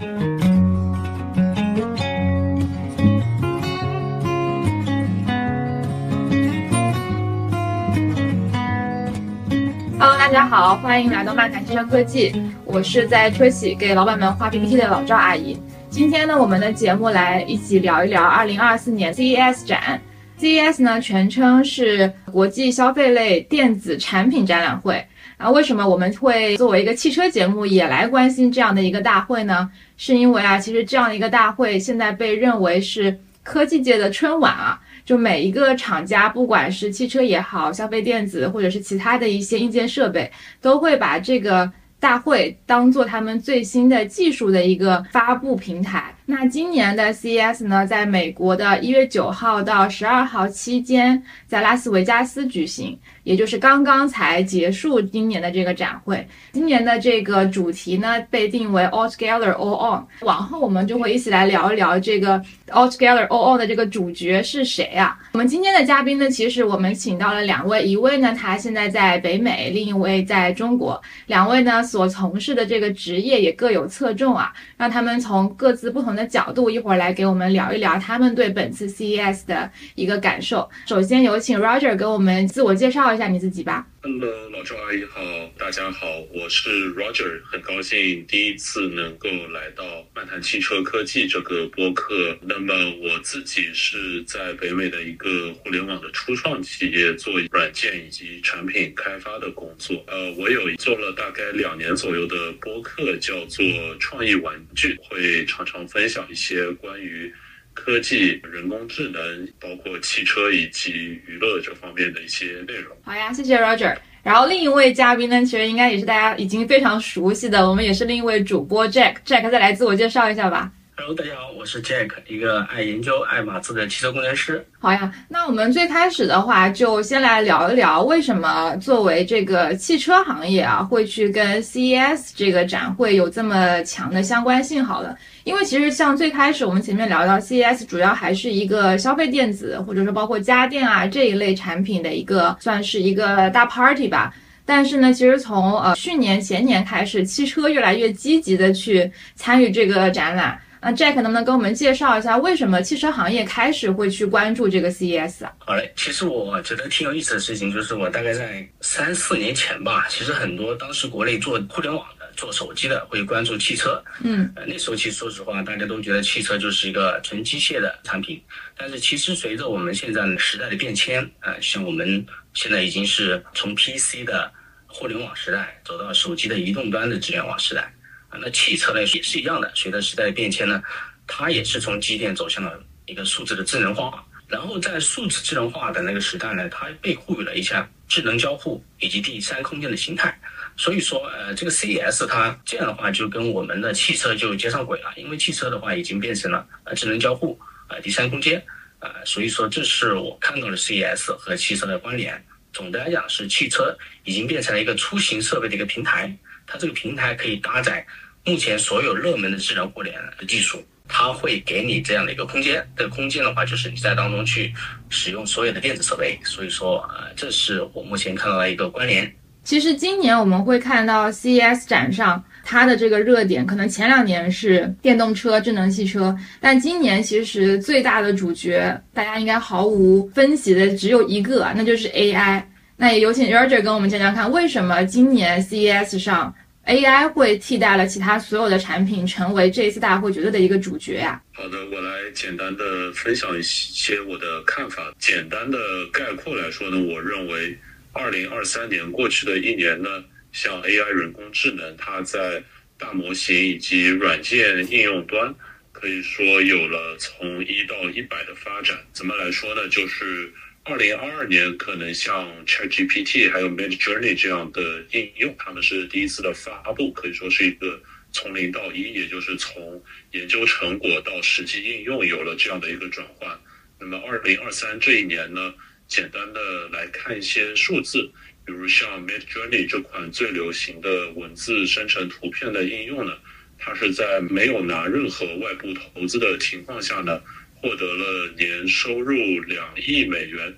Hello，大家好，欢迎来到漫谈汽车科技，我是在车企给老板们画 PPT 的老赵阿姨。今天呢，我们的节目来一起聊一聊2024年 CES 展。CES 呢，全称是国际消费类电子产品展览会。啊，为什么我们会作为一个汽车节目也来关心这样的一个大会呢？是因为啊，其实这样的一个大会现在被认为是科技界的春晚啊。就每一个厂家，不管是汽车也好，消费电子或者是其他的一些硬件设备，都会把这个大会当做他们最新的技术的一个发布平台。那今年的 CES 呢，在美国的一月九号到十二号期间，在拉斯维加斯举行，也就是刚刚才结束今年的这个展会。今年的这个主题呢，被定为 All Together All On。往后我们就会一起来聊一聊这个 All Together All On 的这个主角是谁啊？我们今天的嘉宾呢，其实我们请到了两位，一位呢他现在在北美，另一位在中国。两位呢所从事的这个职业也各有侧重啊，让他们从各自不同的。角度一会儿来给我们聊一聊他们对本次 CES 的一个感受。首先有请 Roger 给我们自我介绍一下你自己吧。Hello，老赵阿姨好，大家好，我是 Roger，很高兴第一次能够来到漫谈汽车科技这个播客。那么我自己是在北美的一个互联网的初创企业做软件以及产品开发的工作。呃，我有做了大概两年左右的播客，叫做创意玩具，会常常分享一些关于。科技、人工智能，包括汽车以及娱乐这方面的一些内容。好呀，谢谢 Roger。然后另一位嘉宾呢，其实应该也是大家已经非常熟悉的，我们也是另一位主播 Jack。Jack 再来自我介绍一下吧。Hello，大家好，我是 Jack，一个爱研究爱马仕的汽车工程师。好呀，那我们最开始的话，就先来聊一聊，为什么作为这个汽车行业啊，会去跟 CES 这个展会有这么强的相关性？好了，因为其实像最开始我们前面聊到 CES，主要还是一个消费电子，或者说包括家电啊这一类产品的一个，算是一个大 party 吧。但是呢，其实从呃去年前年开始，汽车越来越积极的去参与这个展览。那 Jack 能不能跟我们介绍一下，为什么汽车行业开始会去关注这个 CES 啊？好嘞，其实我觉得挺有意思的事情，就是我大概在三四年前吧，其实很多当时国内做互联网的、做手机的会关注汽车。嗯，呃，那时候其实说实话，大家都觉得汽车就是一个纯机械的产品。但是其实随着我们现在时代的变迁，呃，像我们现在已经是从 PC 的互联网时代走到手机的移动端的智联网时代。那汽车呢也是一样的，随着时代的变迁呢，它也是从机电走向了一个数字的智能化。然后在数字智能化的那个时代呢，它被赋予了一项智能交互以及第三空间的形态。所以说，呃，这个 CES 它这样的话就跟我们的汽车就接上轨了，因为汽车的话已经变成了呃智能交互，呃第三空间，呃，所以说这是我看到的 CES 和汽车的关联。总的来讲，是汽车已经变成了一个出行设备的一个平台。它这个平台可以搭载目前所有热门的智能互联的技术，它会给你这样的一个空间。这个空间的话，就是你在当中去使用所有的电子设备。所以说，呃，这是我目前看到的一个关联。其实今年我们会看到 CES 展上它的这个热点，可能前两年是电动车、智能汽车，但今年其实最大的主角，大家应该毫无分歧的只有一个，那就是 AI。那也有请 Roger 跟我们讲讲看，为什么今年 CES 上。AI 会替代了其他所有的产品，成为这一次大会绝对的一个主角呀。好的，我来简单的分享一些我的看法。简单的概括来说呢，我认为，二零二三年过去的一年呢，像 AI 人工智能，它在大模型以及软件应用端，可以说有了从一到一百的发展。怎么来说呢？就是。二零二二年可能像 ChatGPT 还有 Midjourney 这样的应用，他们是第一次的发布，可以说是一个从零到一，也就是从研究成果到实际应用有了这样的一个转换。那么二零二三这一年呢，简单的来看一些数字，比如像 Midjourney 这款最流行的文字生成图片的应用呢，它是在没有拿任何外部投资的情况下呢。获得了年收入两亿美元，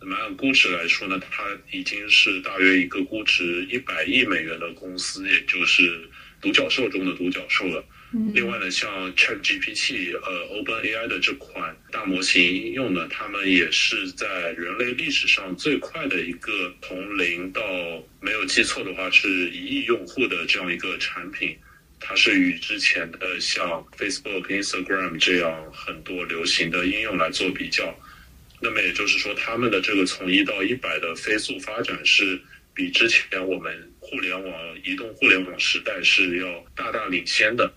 那么按估值来说呢，它已经是大约一个估值一百亿美元的公司，也就是独角兽中的独角兽了。另外呢，像 ChatGPT，呃，OpenAI 的这款大模型应用呢，他们也是在人类历史上最快的一个从零到没有记错的话是一亿用户的这样一个产品。它是与之前的像 Facebook、Instagram 这样很多流行的应用来做比较。那么也就是说，他们的这个从一到一百的飞速发展是比之前我们互联网、移动互联网时代是要大大领先的。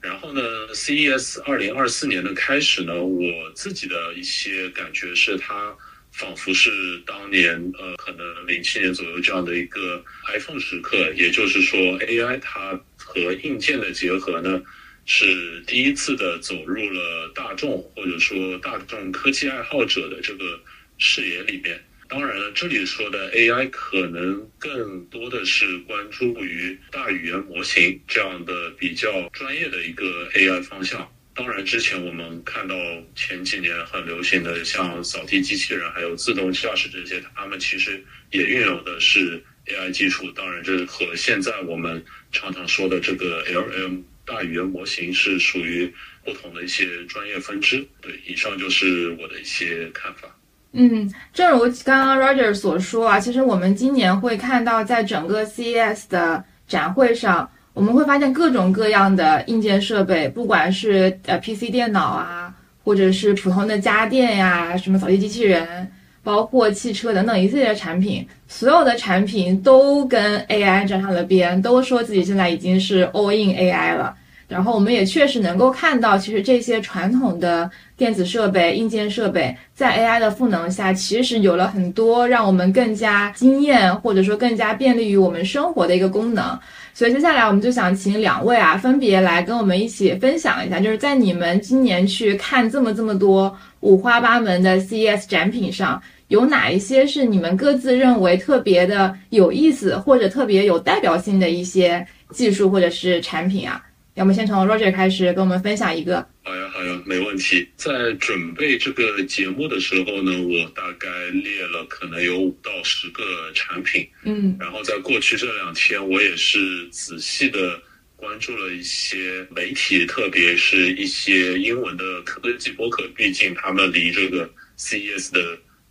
然后呢，CES 二零二四年的开始呢，我自己的一些感觉是，它仿佛是当年呃，可能零七年左右这样的一个 iPhone 时刻，也就是说，AI 它和硬件的结合呢，是第一次的走入了大众或者说大众科技爱好者的这个视野里面。当然了，这里说的 AI 可能更多的是关注于大语言模型这样的比较专业的一个 AI 方向。当然，之前我们看到前几年很流行的像扫地机器人，还有自动驾驶这些，他们其实也运用的是 AI 技术。当然，这和现在我们常常说的这个 LM 大语言模型是属于不同的一些专业分支。对，以上就是我的一些看法。嗯，正如刚刚 Roger 所说啊，其实我们今年会看到，在整个 CES 的展会上，我们会发现各种各样的硬件设备，不管是呃 PC 电脑啊，或者是普通的家电呀，什么扫地机器人，包括汽车等等一系列的产品，所有的产品都跟 AI 沾上了边，都说自己现在已经是 all in AI 了。然后我们也确实能够看到，其实这些传统的电子设备、硬件设备在 AI 的赋能下，其实有了很多让我们更加惊艳，或者说更加便利于我们生活的一个功能。所以接下来我们就想请两位啊，分别来跟我们一起分享一下，就是在你们今年去看这么这么多五花八门的 CES 展品上，有哪一些是你们各自认为特别的有意思，或者特别有代表性的一些技术或者是产品啊？要么先从 Roger 开始跟我们分享一个。好呀，好呀，没问题。在准备这个节目的时候呢，我大概列了可能有五到十个产品。嗯，然后在过去这两天，我也是仔细的关注了一些媒体，特别是一些英文的科技博客，毕竟他们离这个 CES 的。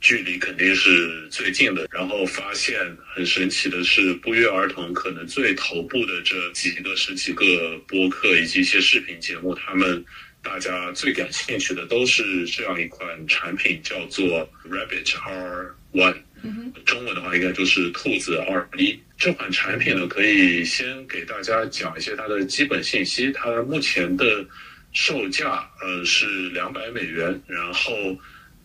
距离肯定是最近的，然后发现很神奇的是，不约而同，可能最头部的这几个、十几个播客以及一些视频节目，他们大家最感兴趣的都是这样一款产品，叫做 Rabbit R One。中文的话应该就是兔子二一。这款产品呢，可以先给大家讲一些它的基本信息。它目前的售价呃是两百美元，然后。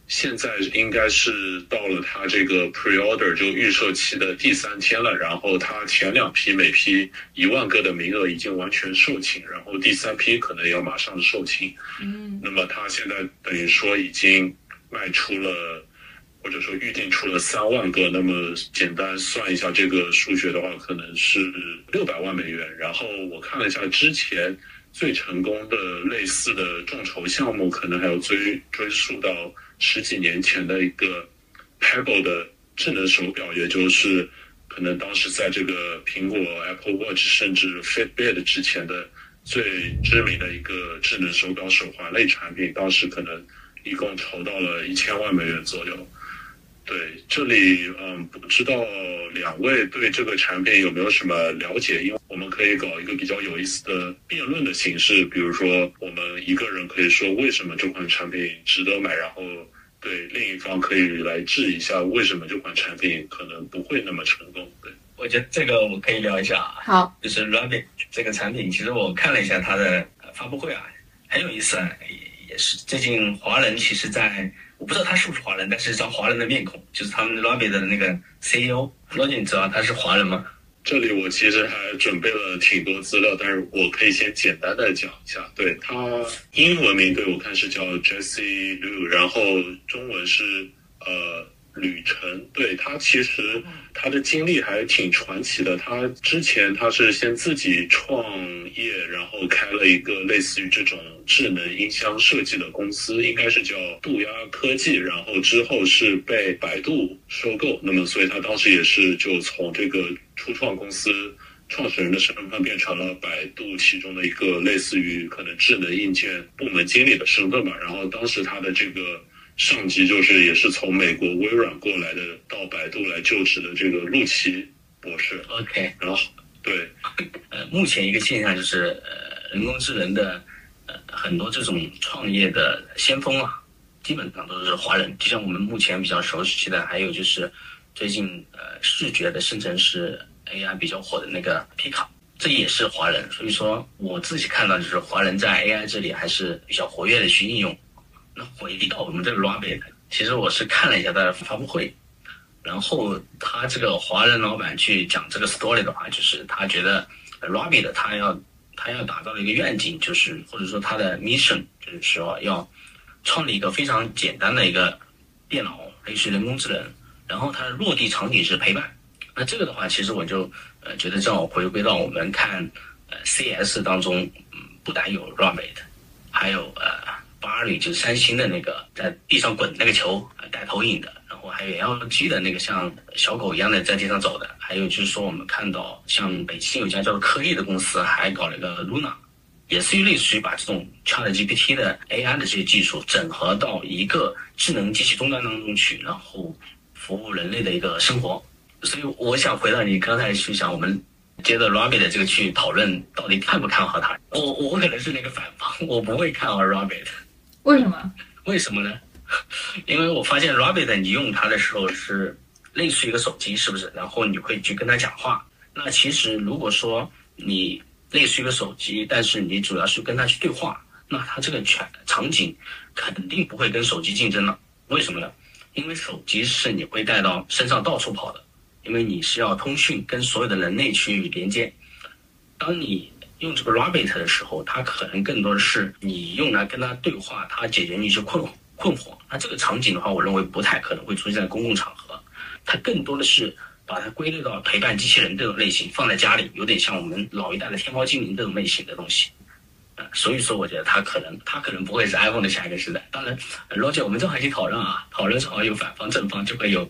现在应该是到了它这个 pre-order 就预售期的第三天了，然后它前两批每批一万个的名额已经完全售罄，然后第三批可能要马上售罄。嗯，那么它现在等于说已经卖出了，或者说预定出了三万个，那么简单算一下这个数学的话，可能是六百万美元。然后我看了一下之前最成功的类似的众筹项目，可能还要追追溯到。十几年前的一个 Pebble 的智能手表，也就是可能当时在这个苹果 Apple Watch 甚至 Fitbit 之前的最知名的一个智能手表手环类产品，当时可能一共筹到了一千万美元左右。对，这里嗯，不知道两位对这个产品有没有什么了解？因为我们可以搞一个比较有意思的辩论的形式，比如说我们一个人可以说为什么这款产品值得买，然后对另一方可以来质疑一下为什么这款产品可能不会那么成功。对，我觉得这个我可以聊一下。好，就是 Rabbit 这个产品，其实我看了一下它的发布会啊，很有意思啊，也是最近华人其实，在。我不知道他是不是华人，但是张华人的面孔，就是他们 Rabbit 的那个 CEO。罗姐，你知道他是华人吗？这里我其实还准备了挺多资料，但是我可以先简单的讲一下。对他英文名对我看是叫 Jesse Liu，然后中文是呃。吕晨对他其实他的经历还挺传奇的。他之前他是先自己创业，然后开了一个类似于这种智能音箱设计的公司，应该是叫杜鸦科技。然后之后是被百度收购，那么所以他当时也是就从这个初创公司创始人的身份变成了百度其中的一个类似于可能智能硬件部门经理的身份吧。然后当时他的这个上级就是也是从美国微软过来的，到百度来就职的这个陆琪博士。OK，然后对，呃，目前一个现象就是，呃，人工智能的呃很多这种创业的先锋啊，基本上都是华人。就像我们目前比较熟悉的，还有就是最近呃视觉的生成式 AI 比较火的那个皮卡，这也是华人。所以说我自己看到就是华人在 AI 这里还是比较活跃的去应用。那回到我们这个 Rabbit，其实我是看了一下他的发布会，然后他这个华人老板去讲这个 story 的话，就是他觉得 Rabbit 他要他要打造的一个愿景，就是或者说他的 mission 就是说要创立一个非常简单的一个电脑，类似人工智能，然后它的落地场景是陪伴。那这个的话，其实我就呃觉得正好回归到我们看呃 CS 当中，嗯，不但有 Rabbit，还有呃巴里就是三星的那个在地上滚那个球带投影的，然后还有 LG 的那个像小狗一样的在地上走的，还有就是说我们看到像北京有家叫做科艺的公司还搞了一个 Luna，也是类似于把这种 Chat GPT 的 AI 的这些技术整合到一个智能机器终端当中去，然后服务人类的一个生活。所以我想回到你刚才去想，我们接着 Rabbit 的这个去讨论，到底看不看好它？我我可能是那个反方，我不会看好 Rabbit。为什么？为什么呢？因为我发现 Rabbit 你用它的时候是类似于一个手机，是不是？然后你会去跟它讲话。那其实如果说你类似于一个手机，但是你主要是跟它去对话，那它这个全场景肯定不会跟手机竞争了。为什么呢？因为手机是你会带到身上到处跑的，因为你是要通讯，跟所有的人类去连接。当你用这个 Rabbit 的时候，它可能更多的是你用来跟它对话，它解决你一些困困惑。那这个场景的话，我认为不太可能会出现在公共场合，它更多的是把它归类到陪伴机器人这种类型，放在家里，有点像我们老一代的天猫精灵这种类型的东西。呃，所以说我觉得它可能，它可能不会是 iPhone 的下一个时代。当然，罗姐，我们正好一起讨论啊，讨论正好有反方正方，就会有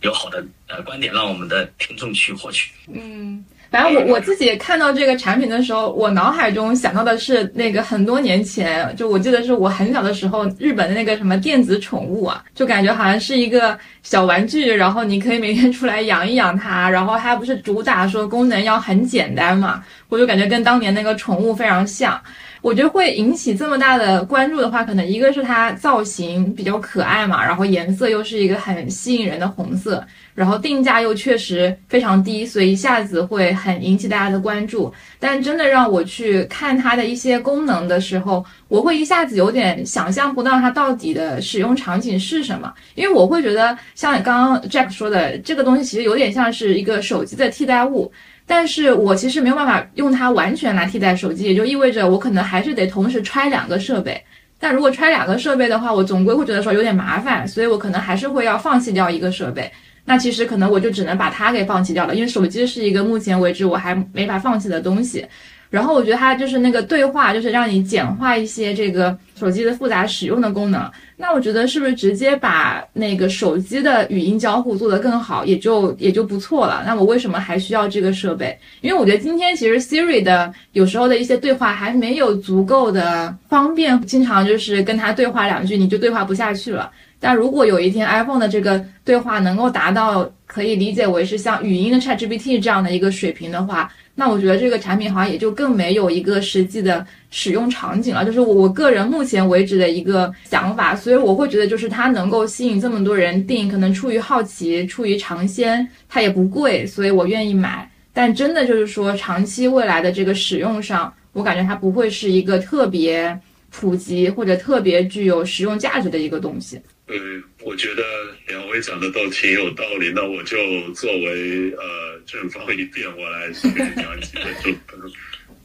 有好的呃观点，让我们的听众去获取。嗯，反正我我自己看到这个产品的时候，我脑海中想到的是那个很多年前，就我记得是我很小的时候，日本的那个什么电子宠物啊，就感觉好像是一个小玩具，然后你可以每天出来养一养它，然后它不是主打说功能要很简单嘛，我就感觉跟当年那个宠物非常像。我觉得会引起这么大的关注的话，可能一个是它造型比较可爱嘛，然后颜色又是一个很吸引人的红色，然后定价又确实非常低，所以一下子会很引起大家的关注。但真的让我去看它的一些功能的时候，我会一下子有点想象不到它到底的使用场景是什么，因为我会觉得像刚刚 Jack 说的，这个东西其实有点像是一个手机的替代物。但是我其实没有办法用它完全来替代手机，也就意味着我可能还是得同时揣两个设备。但如果揣两个设备的话，我总归会觉得说有点麻烦，所以我可能还是会要放弃掉一个设备。那其实可能我就只能把它给放弃掉了，因为手机是一个目前为止我还没法放弃的东西。然后我觉得它就是那个对话，就是让你简化一些这个手机的复杂使用的功能。那我觉得是不是直接把那个手机的语音交互做得更好，也就也就不错了？那我为什么还需要这个设备？因为我觉得今天其实 Siri 的有时候的一些对话还没有足够的方便，经常就是跟它对话两句你就对话不下去了。但如果有一天 iPhone 的这个对话能够达到可以理解为是像语音的 ChatGPT 这样的一个水平的话，那我觉得这个产品好像也就更没有一个实际的使用场景了，就是我个人目前为止的一个想法，所以我会觉得就是它能够吸引这么多人订，可能出于好奇，出于尝鲜，它也不贵，所以我愿意买。但真的就是说长期未来的这个使用上，我感觉它不会是一个特别普及或者特别具有实用价值的一个东西。对，我觉得两位讲的都挺有道理，那我就作为呃正方一辩，我来讲几个就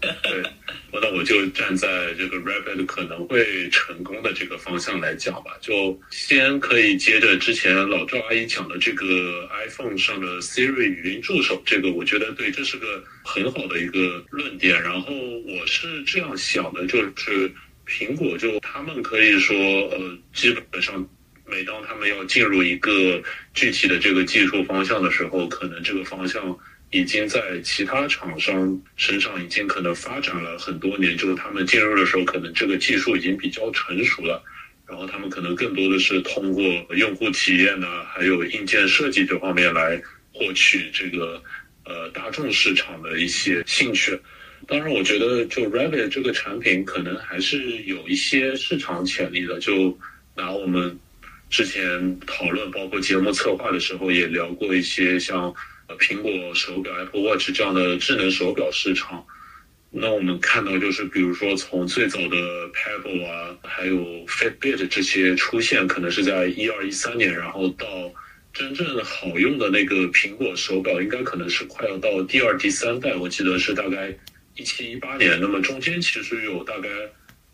对，那我就站在这个 Rapid 可能会成功的这个方向来讲吧，就先可以接着之前老赵阿姨讲的这个 iPhone 上的 Siri 语音助手，这个我觉得对，这是个很好的一个论点。然后我是这样想的，就是苹果就他们可以说呃，基本上。每当他们要进入一个具体的这个技术方向的时候，可能这个方向已经在其他厂商身上已经可能发展了很多年，就是他们进入的时候，可能这个技术已经比较成熟了，然后他们可能更多的是通过用户体验呢，还有硬件设计这方面来获取这个呃大众市场的一些兴趣。当然，我觉得就 Rabbit 这个产品可能还是有一些市场潜力的。就拿我们之前讨论，包括节目策划的时候也聊过一些像呃苹果手表 Apple Watch 这样的智能手表市场。那我们看到就是，比如说从最早的 Pebble 啊，还有 Fitbit 这些出现，可能是在一二一三年，然后到真正好用的那个苹果手表，应该可能是快要到第二、第三代，我记得是大概。一七一八年，那么中间其实有大概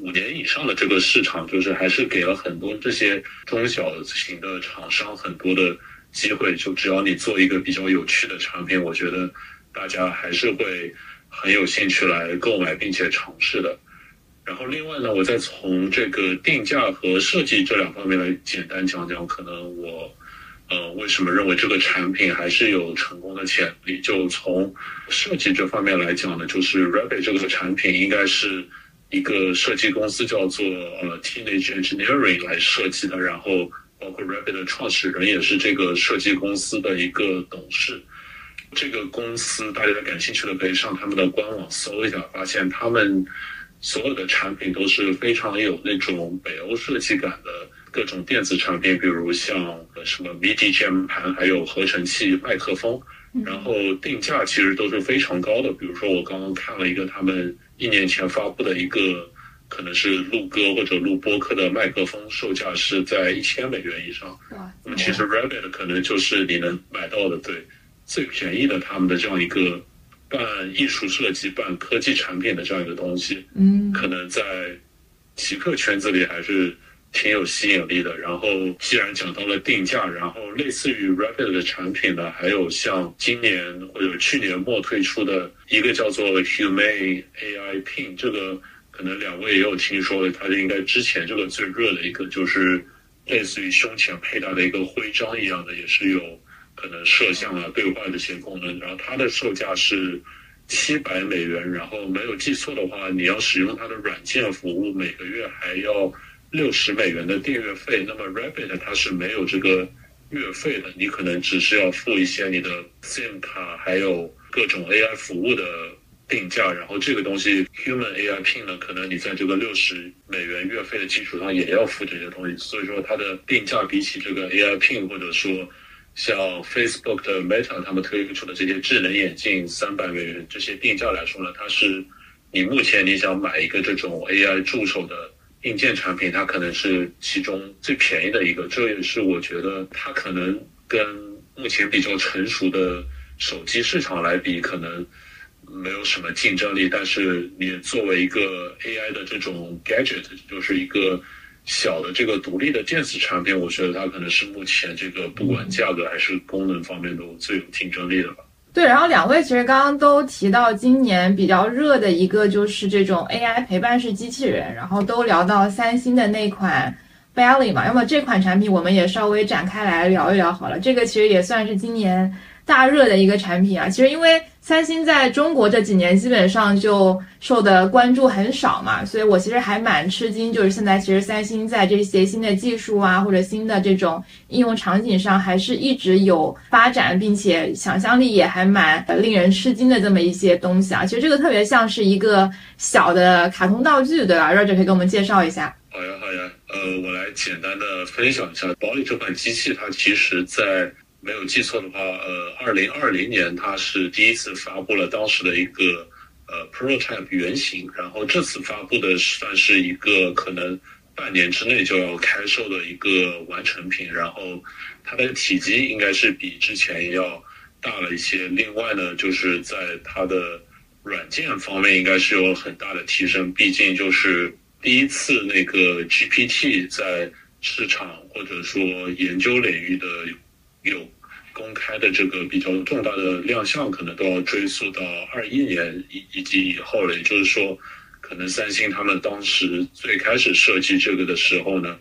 五年以上的这个市场，就是还是给了很多这些中小型的厂商很多的机会。就只要你做一个比较有趣的产品，我觉得大家还是会很有兴趣来购买并且尝试的。然后另外呢，我再从这个定价和设计这两方面来简单讲讲，可能我。呃，为什么认为这个产品还是有成功的潜力？就从设计这方面来讲呢，就是 Rabbit 这个产品应该是一个设计公司叫做呃 Teenage Engineering 来设计的，然后包括 Rabbit 的创始人也是这个设计公司的一个董事。这个公司大家感兴趣的可以上他们的官网搜一下，发现他们所有的产品都是非常有那种北欧设计感的。各种电子产品，比如像什么 MIDI 键盘，还有合成器、麦克风，然后定价其实都是非常高的。比如说，我刚刚看了一个他们一年前发布的一个，可能是录歌或者录播客的麦克风，售价是在一千美元以上。那么其实 Rabbit 可能就是你能买到的对最便宜的他们的这样一个半艺术设计、半科技产品的这样一个东西。嗯，可能在极客圈子里还是。挺有吸引力的。然后，既然讲到了定价，然后类似于 Rabbit 的产品呢，还有像今年或者去年末推出的一个叫做 Humane AI Pin，这个可能两位也有听说的。它应该之前这个最热的一个，就是类似于胸前佩戴的一个徽章一样的，也是有可能摄像啊、对话这些功能。然后它的售价是七百美元。然后没有记错的话，你要使用它的软件服务，每个月还要。六十美元的订阅费，那么 Rabbit 它是没有这个月费的，你可能只是要付一些你的 SIM 卡，还有各种 AI 服务的定价，然后这个东西 Human AI Pin 呢，可能你在这个六十美元月费的基础上也要付这些东西，所以说它的定价比起这个 AI Pin 或者说像 Facebook 的 Meta 他们推出的这些智能眼镜三百美元这些定价来说呢，它是你目前你想买一个这种 AI 助手的。硬件产品它可能是其中最便宜的一个，这也是我觉得它可能跟目前比较成熟的手机市场来比，可能没有什么竞争力。但是你作为一个 AI 的这种 gadget，就是一个小的这个独立的电子产品，我觉得它可能是目前这个不管价格还是功能方面都最有竞争力的吧。对，然后两位其实刚刚都提到今年比较热的一个就是这种 AI 陪伴式机器人，然后都聊到三星的那款 Belly 嘛，那么这款产品我们也稍微展开来聊一聊好了，这个其实也算是今年。大热的一个产品啊，其实因为三星在中国这几年基本上就受的关注很少嘛，所以我其实还蛮吃惊，就是现在其实三星在这些新的技术啊或者新的这种应用场景上，还是一直有发展，并且想象力也还蛮令人吃惊的这么一些东西啊。其实这个特别像是一个小的卡通道具，对吧？Roger 可以给我们介绍一下。好呀，好呀，呃，我来简单的分享一下，保利这款机器，它其实在。没有记错的话，呃，二零二零年它是第一次发布了当时的一个呃 prototype 原型，然后这次发布的算是一个可能半年之内就要开售的一个完成品，然后它的体积应该是比之前要大了一些。另外呢，就是在它的软件方面应该是有很大的提升，毕竟就是第一次那个 GPT 在市场或者说研究领域的。有公开的这个比较重大的亮相，可能都要追溯到二一年以以及以后了。也就是说，可能三星他们当时最开始设计这个的时候呢，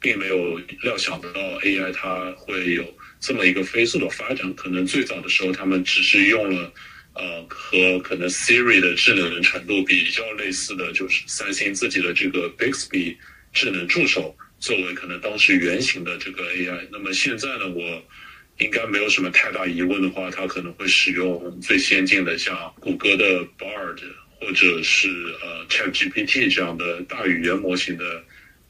并没有料想得到 AI 它会有这么一个飞速的发展。可能最早的时候，他们只是用了，呃，和可能 Siri 的智能的程度比较类似的就是三星自己的这个 Bixby 智能助手作为可能当时原型的这个 AI。那么现在呢，我应该没有什么太大疑问的话，它可能会使用最先进的像谷歌的 Bard 或者是呃 ChatGPT 这样的大语言模型的。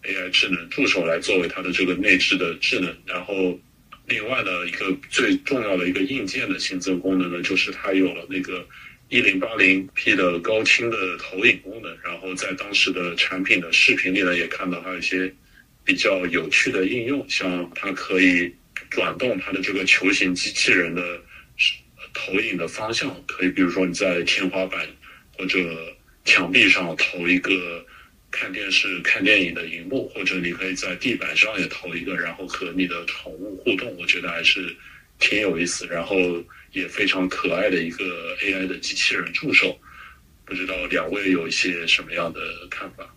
AI 智能助手来作为它的这个内置的智能，然后另外呢，一个最重要的一个硬件的新增功能呢，就是它有了那个一零八零 P 的高清的投影功能，然后在当时的产品的视频里呢，也看到它有一些比较有趣的应用，像它可以转动它的这个球形机器人的投影的方向，可以比如说你在天花板或者墙壁上投一个。看电视、看电影的荧幕，或者你可以在地板上也投一个，然后和你的宠物互动，我觉得还是挺有意思，然后也非常可爱的一个 AI 的机器人助手。不知道两位有一些什么样的看法？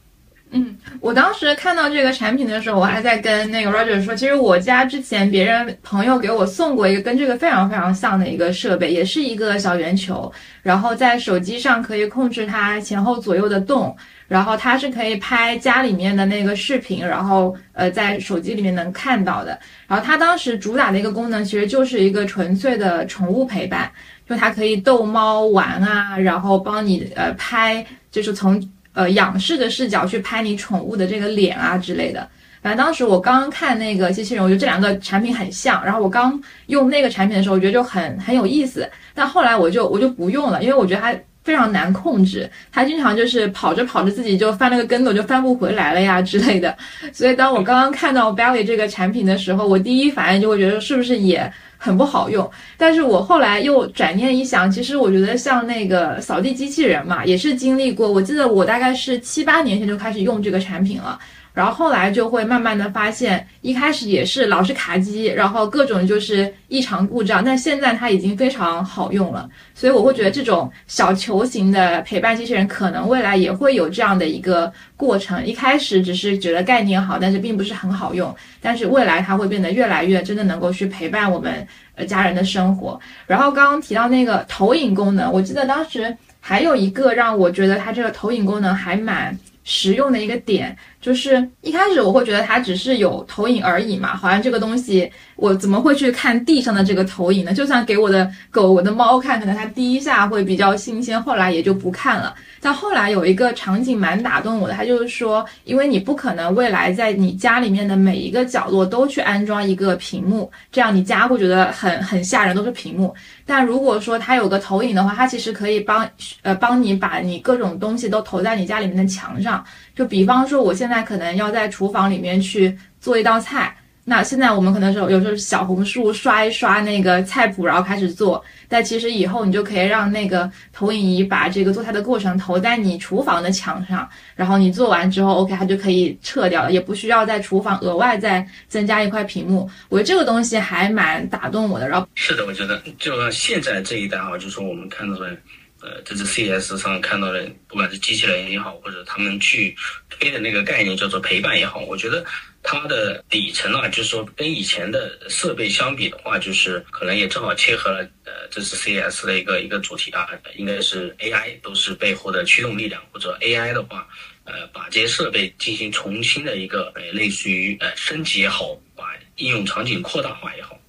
嗯，我当时看到这个产品的时候，我还在跟那个 Roger 说，其实我家之前别人朋友给我送过一个跟这个非常非常像的一个设备，也是一个小圆球，然后在手机上可以控制它前后左右的动。然后它是可以拍家里面的那个视频，然后呃在手机里面能看到的。然后它当时主打的一个功能其实就是一个纯粹的宠物陪伴，就它可以逗猫玩啊，然后帮你呃拍，就是从呃仰视的视角去拍你宠物的这个脸啊之类的。反正当时我刚看那个机器人，我觉得这两个产品很像。然后我刚用那个产品的时候，我觉得就很很有意思。但后来我就我就不用了，因为我觉得它。非常难控制，它经常就是跑着跑着自己就翻了个跟头，就翻不回来了呀之类的。所以当我刚刚看到 Belly 这个产品的时候，我第一反应就会觉得是不是也很不好用。但是我后来又转念一想，其实我觉得像那个扫地机器人嘛，也是经历过。我记得我大概是七八年前就开始用这个产品了。然后后来就会慢慢的发现，一开始也是老是卡机，然后各种就是异常故障，但现在它已经非常好用了。所以我会觉得这种小球形的陪伴机器人，可能未来也会有这样的一个过程。一开始只是觉得概念好，但是并不是很好用。但是未来它会变得越来越真的能够去陪伴我们呃家人的生活。然后刚刚提到那个投影功能，我记得当时还有一个让我觉得它这个投影功能还蛮实用的一个点。就是一开始我会觉得它只是有投影而已嘛，好像这个东西我怎么会去看地上的这个投影呢？就算给我的狗、我的猫看，可能它第一下会比较新鲜，后来也就不看了。但后来有一个场景蛮打动我的，它就是说，因为你不可能未来在你家里面的每一个角落都去安装一个屏幕，这样你家会觉得很很吓人，都是屏幕。但如果说它有个投影的话，它其实可以帮呃帮你把你各种东西都投在你家里面的墙上。就比方说，我现在可能要在厨房里面去做一道菜，那现在我们可能是有时候小红书刷一刷那个菜谱，然后开始做。但其实以后你就可以让那个投影仪把这个做菜的过程投在你厨房的墙上，然后你做完之后，OK，它就可以撤掉了，也不需要在厨房额外再增加一块屏幕。我觉得这个东西还蛮打动我的。然后是的，我觉得就现在这一代啊，就说我们看到的。呃，这次 CES 上看到的，不管是机器人也好，或者他们去推的那个概念叫做陪伴也好，我觉得它的底层啊，就是说跟以前的设备相比的话，就是可能也正好切合了呃，这次 CES 的一个一个主题啊，应该是 AI 都是背后的驱动力量，或者 AI 的话，呃，把这些设备进行重新的一个呃，类似于呃升级也好，把应用场景扩大化也好。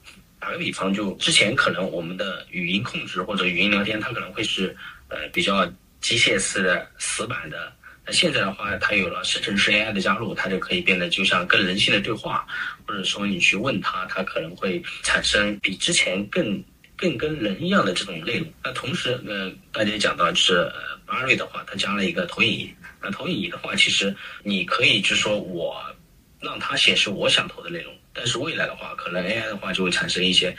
打个比方，就之前可能我们的语音控制或者语音聊天，它可能会是呃比较机械式的、死板的。那现在的话，它有了生成式 AI 的加入，它就可以变得就像更人性的对话，或者说你去问他，他可能会产生比之前更更跟人一样的这种内容。那同时，呃，大家讲到，就是呃 Barry 的话，它加了一个投影仪。那投影仪的话，其实你可以就说我让它显示我想投的内容。但是未来的话，可能 AI 的话就会产生一些，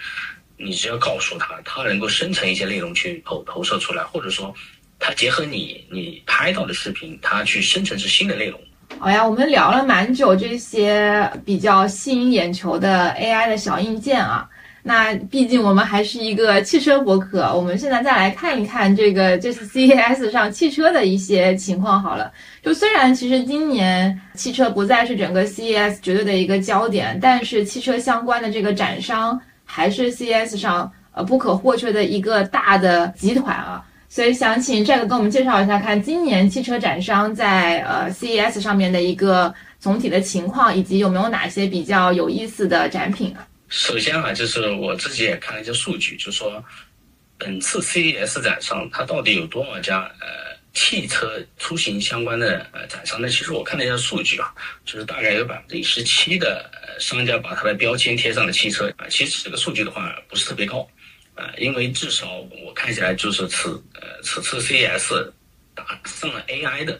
你只要告诉他，它能够生成一些内容去投投射出来，或者说，它结合你你拍到的视频，它去生成是新的内容。好呀，我们聊了蛮久这些比较吸引眼球的 AI 的小硬件啊。那毕竟我们还是一个汽车博客，我们现在再来看一看这个这次 CES 上汽车的一些情况好了。就虽然其实今年汽车不再是整个 CES 绝对的一个焦点，但是汽车相关的这个展商还是 CES 上呃不可或缺的一个大的集团啊。所以想请 Jack 跟我们介绍一下，看今年汽车展商在呃 CES 上面的一个总体的情况，以及有没有哪些比较有意思的展品啊？首先啊，就是我自己也看了一些数据，就说本次 CES 展上它到底有多少家呃汽车出行相关的呃展商呢？其实我看了一下数据啊，就是大概有百分之十七的商家把它的标签贴上了汽车啊。其实这个数据的话不是特别高。呃，因为至少我看起来就是此呃此次 CES 打上了 AI 的，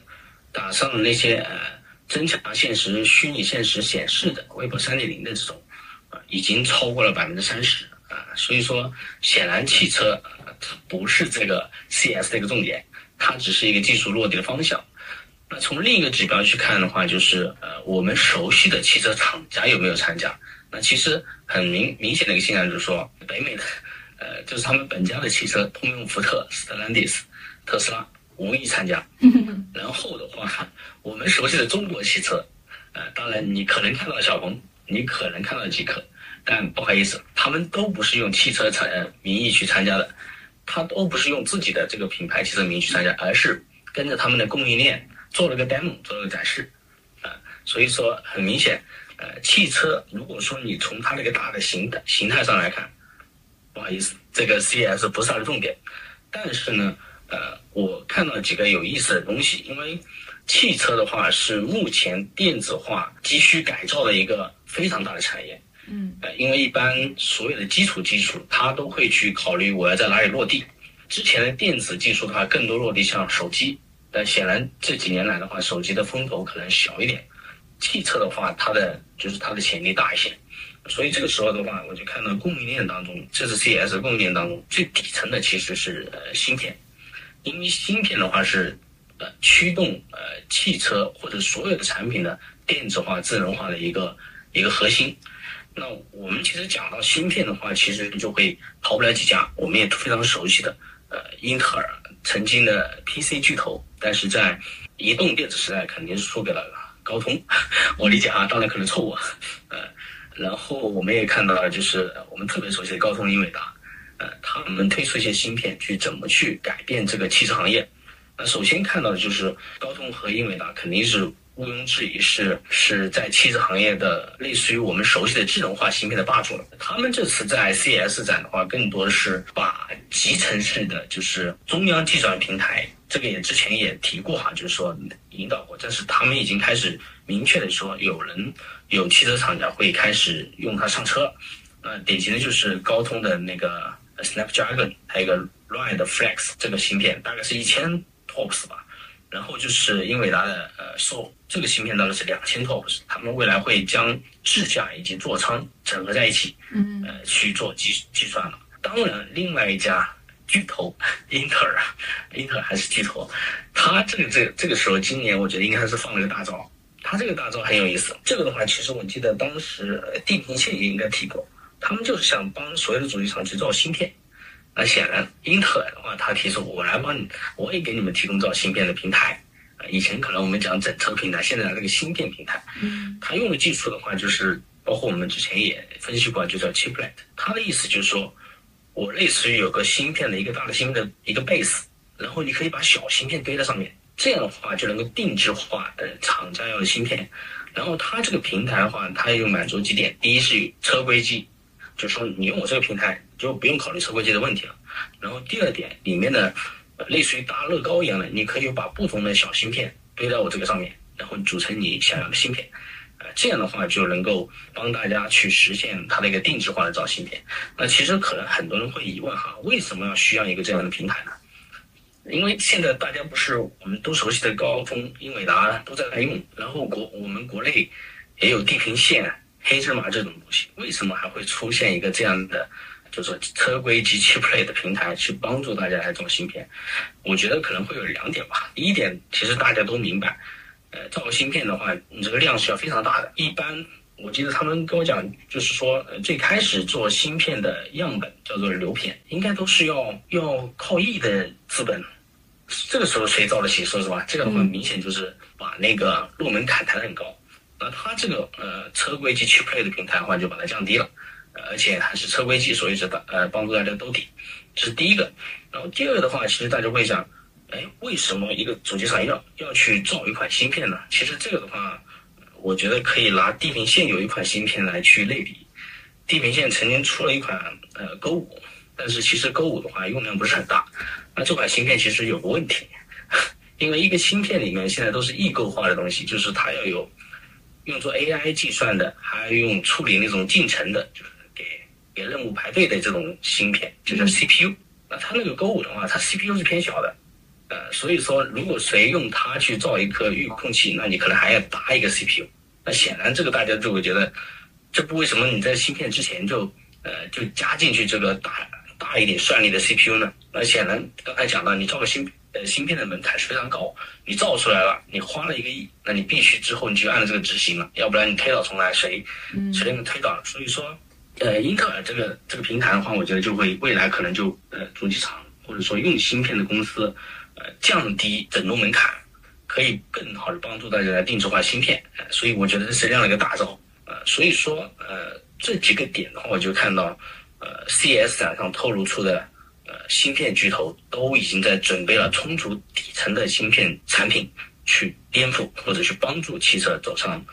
打上了那些呃增强现实、虚拟现实显示的 Web 三点零的这种，已经超过了百分之三十啊。所以说，显然汽车它不是这个 CES 的一个重点，它只是一个技术落地的方向。那从另一个指标去看的话，就是呃我们熟悉的汽车厂家有没有参加？那其实很明明显的一个现象就是说，北美的。呃，就是他们本家的汽车，通用、福特、斯特兰蒂斯、特斯拉无意参加。然后的话，我们熟悉的中国汽车，呃，当然你可能看到小鹏，你可能看到极客，但不好意思，他们都不是用汽车参名义去参加的，他都不是用自己的这个品牌汽车名义去参加，而是跟着他们的供应链做了个 demo，做了个展示。啊，所以说很明显，呃，汽车如果说你从它那个大的形态形态上来看。不好意思，这个 CES 不是它的重点，但是呢，呃，我看到几个有意思的东西。因为汽车的话是目前电子化急需改造的一个非常大的产业。嗯，因为一般所有的基础技术，它都会去考虑我要在哪里落地。之前的电子技术的话，更多落地像手机，但显然这几年来的话，手机的风头可能小一点。汽车的话，它的就是它的潜力大一些。所以这个时候的话，我就看到供应链当中，这是 CS 供应链当中最底层的其实是呃芯片，因为芯片的话是呃驱动呃汽车或者所有的产品的电子化、智能化的一个一个核心。那我们其实讲到芯片的话，其实就会逃不了几家，我们也非常熟悉的呃英特尔曾经的 PC 巨头，但是在移动电子时代肯定是输给了高通。我理解啊，当然可能错误，呃。然后我们也看到了，就是我们特别熟悉的高通、英伟达，呃，他们推出一些芯片，去怎么去改变这个汽车行业。那首先看到的就是高通和英伟达，肯定是毋庸置疑是是在汽车行业的类似于我们熟悉的智能化芯片的霸主了。他们这次在 CES 展的话，更多的是把集成式的就是中央计算平台，这个也之前也提过哈，就是说引导过，但是他们已经开始明确的说有人。有汽车厂家会开始用它上车，呃，典型的就是高通的那个 Snapdragon，还有一个 Ride Flex 这个芯片，大概是一千 TOPS 吧。然后就是英伟达的呃 Soul 这个芯片大概是两千 TOPS，他们未来会将智驾以及座舱整合在一起，嗯，呃，去做计计算了。当然，另外一家巨头英特尔，英特尔还是巨头，它这个这个这个时候今年我觉得应该是放了个大招。它这个大招很有意思，这个的话，其实我记得当时地平线也应该提过，他们就是想帮所有的主机厂去造芯片。那显然，英特尔的话，他提出我来帮你，我也给你们提供造芯片的平台。以前可能我们讲整车平台，现在这个芯片平台，嗯，他用的技术的话，就是包括我们之前也分析过，就叫 chiplet。他的意思就是说，我类似于有个芯片的一个大的芯片的一个 base，然后你可以把小芯片堆在上面。这样的话就能够定制化呃厂家要的芯片，然后它这个平台的话，它有满足几点：第一是车规机，就说你用我这个平台就不用考虑车规机的问题了。然后第二点，里面的类似于搭乐高一样的，你可以把不同的小芯片堆在我这个上面，然后组成你想要的芯片。呃，这样的话就能够帮大家去实现它的一个定制化的造芯片。那其实可能很多人会疑问哈，为什么要需要一个这样的平台呢？因为现在大家不是我们都熟悉的高通、英伟达都在用，然后国我们国内也有地平线、黑芝麻这种东西，为什么还会出现一个这样的，就是车规及 chiplet 的平台去帮助大家来做芯片？我觉得可能会有两点吧。第一点，其实大家都明白，呃，造芯片的话，你这个量是要非常大的。一般我记得他们跟我讲，就是说，呃，最开始做芯片的样本叫做流片，应该都是要要靠亿的资本。这个时候谁造得起？说实话，这个的话明显就是把那个入门槛抬得很高。那它这个呃车规及 chiplet 的平台的话，就把它降低了。而且还是车规级，所以是大呃帮助大家兜底，这是第一个。然后第二个的话，其实大家会想，哎，为什么一个主机厂要要去造一款芯片呢？其实这个的话，我觉得可以拿地平线有一款芯片来去类比。地平线曾经出了一款呃勾五，但是其实勾五的话用量不是很大。那这款芯片其实有个问题，因为一个芯片里面现在都是异构化的东西，就是它要有用做 AI 计算的，还要用处理那种进程的，就是给给任务排队的这种芯片，就叫 CPU。那它那个勾五的话，它 CPU 是偏小的，呃，所以说如果谁用它去造一颗预控器，那你可能还要搭一个 CPU。那显然这个大家就会觉得。这不为什么你在芯片之前就呃就加进去这个大大一点算力的 CPU 呢？那显然刚才讲到，你造个芯呃芯片的门槛是非常高，你造出来了，你花了一个亿，那你必须之后你就按照这个执行了，要不然你推倒重来，谁谁能推倒？所以说，呃，英特尔这个这个平台的话，我觉得就会未来可能就呃主机厂或者说用芯片的公司呃降低整容门槛，可以更好的帮助大家来定制化芯片。所以我觉得这是这样的一个大招。呃，所以说，呃，这几个点的话，我就看到，呃，CES 展上透露出的，呃，芯片巨头都已经在准备了充足底层的芯片产品，去颠覆或者去帮助汽车走上，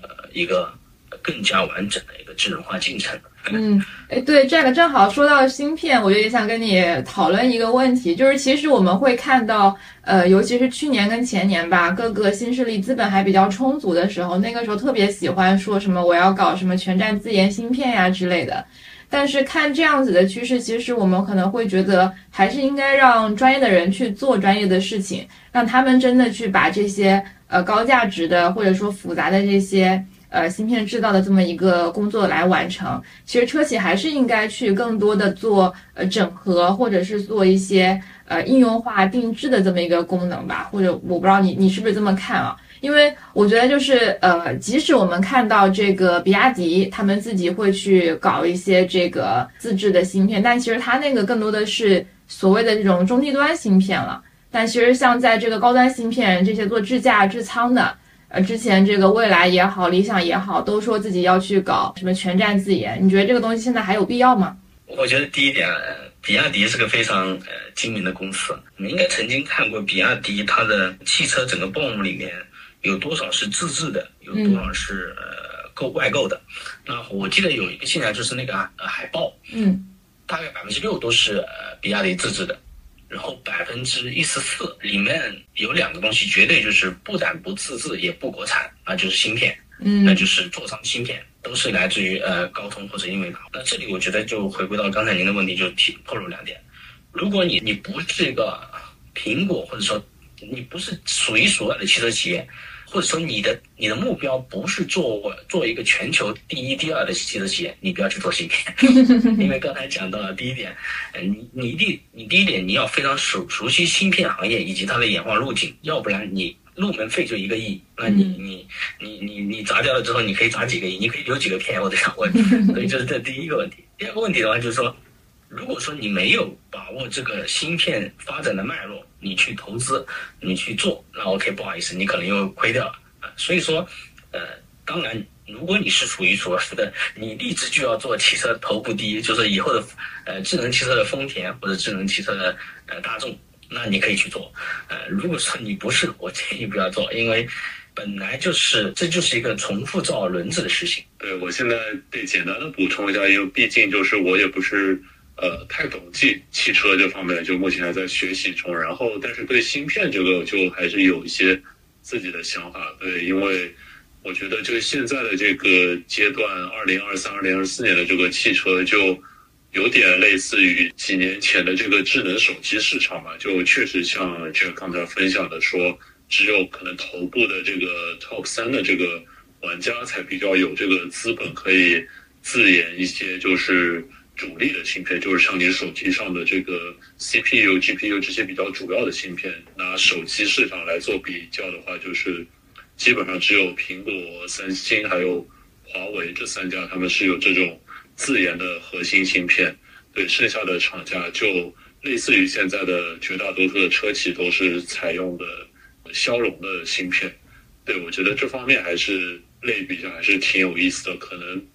呃，一个更加完整的一个智能化进程。嗯，哎，对，这个正好说到芯片，我就也想跟你讨论一个问题，就是其实我们会看到，呃，尤其是去年跟前年吧，各个新势力资本还比较充足的时候，那个时候特别喜欢说什么我要搞什么全站自研芯片呀之类的。但是看这样子的趋势，其实我们可能会觉得，还是应该让专业的人去做专业的事情，让他们真的去把这些呃高价值的或者说复杂的这些。呃，芯片制造的这么一个工作来完成，其实车企还是应该去更多的做呃整合，或者是做一些呃应用化定制的这么一个功能吧。或者我不知道你你是不是这么看啊？因为我觉得就是呃，即使我们看到这个比亚迪他们自己会去搞一些这个自制的芯片，但其实它那个更多的是所谓的这种中低端芯片了。但其实像在这个高端芯片这些做智驾智仓的。呃，之前这个蔚来也好，理想也好，都说自己要去搞什么全站自研，你觉得这个东西现在还有必要吗？我觉得第一点，比亚迪是个非常呃精明的公司。你应该曾经看过比亚迪它的汽车整个 BOM 里面有多少是自制的，有多少是呃购外购的。那我记得有一个现象就是那个海豹，嗯，大概百分之六都是呃比亚迪自制的。然后百分之一十四里面有两个东西，绝对就是不但不自制也不国产，那就是芯片，嗯，那就是座舱芯片，都是来自于呃高通或者英伟达。那这里我觉得就回归到刚才您的问题，就提透露两点：如果你你不是一个苹果，或者说你不是数一数二的汽车企业。或者说你的你的目标不是做做一个全球第一第二的汽车企业，你不要去做芯片，因为刚才讲到了第一点，你你一定你第一点你要非常熟熟悉芯片行业以及它的演化路径，要不然你入门费就一个亿，那你你你你你砸掉了之后，你可以砸几个亿，你可以留几个片，我都想问，所以这是这第一个问题。第二个问题的话就是说，如果说你没有把握这个芯片发展的脉络。你去投资，你去做，那 OK，不好意思，你可能又亏掉了啊。所以说，呃，当然，如果你是数一数二的，你立志就要做汽车头部第一，就是以后的呃智能汽车的丰田或者智能汽车的呃大众，那你可以去做。呃，如果说你不是，我建议不要做，因为本来就是这就是一个重复造轮子的事情。对我现在得简单的补充一下，因为毕竟就是我也不是。呃，太懂汽汽车这方面，就目前还在学习中。然后，但是对芯片这个，就还是有一些自己的想法。对，因为我觉得就现在的这个阶段，二零二三、二零二四年的这个汽车，就有点类似于几年前的这个智能手机市场嘛。就确实像这刚才分享的说，只有可能头部的这个 top 三的这个玩家才比较有这个资本可以自研一些，就是。主力的芯片就是像你手机上的这个 CPU、GPU 这些比较主要的芯片。拿手机市场来做比较的话，就是基本上只有苹果、三星还有华为这三家，他们是有这种自研的核心芯片。对，剩下的厂家就类似于现在的绝大多数的车企都是采用的骁龙的芯片。对，我觉得这方面还是类比下还是挺有意思的，可能。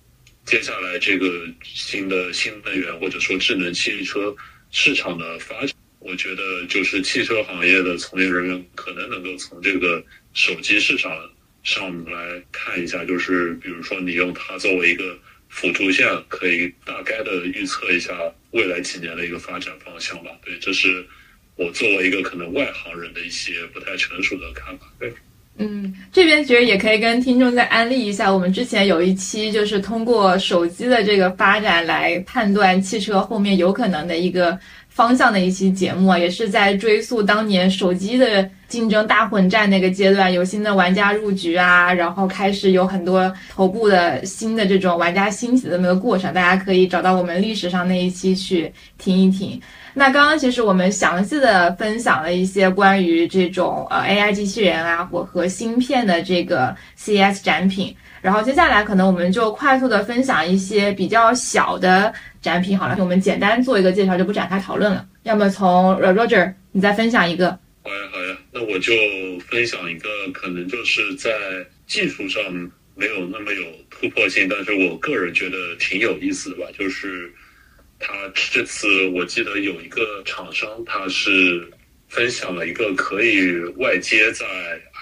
接下来这个新的新能源或者说智能汽车市场的发展，我觉得就是汽车行业的从业人员可能能够从这个手机市场上来看一下，就是比如说你用它作为一个辅助线，可以大概的预测一下未来几年的一个发展方向吧。对，这是我作为一个可能外行人的一些不太成熟的看法。对。嗯，这边其实也可以跟听众再安利一下，我们之前有一期就是通过手机的这个发展来判断汽车后面有可能的一个方向的一期节目啊，也是在追溯当年手机的竞争大混战那个阶段，有新的玩家入局啊，然后开始有很多头部的新的这种玩家兴起的那个过程，大家可以找到我们历史上那一期去听一听。那刚刚其实我们详细的分享了一些关于这种呃 AI 机器人啊或和芯片的这个 CES 展品，然后接下来可能我们就快速的分享一些比较小的展品好了，我们简单做一个介绍就不展开讨论了。要么从 Roger 你再分享一个。好呀好呀，那我就分享一个可能就是在技术上没有那么有突破性，但是我个人觉得挺有意思的吧，就是。他这次我记得有一个厂商，他是分享了一个可以外接在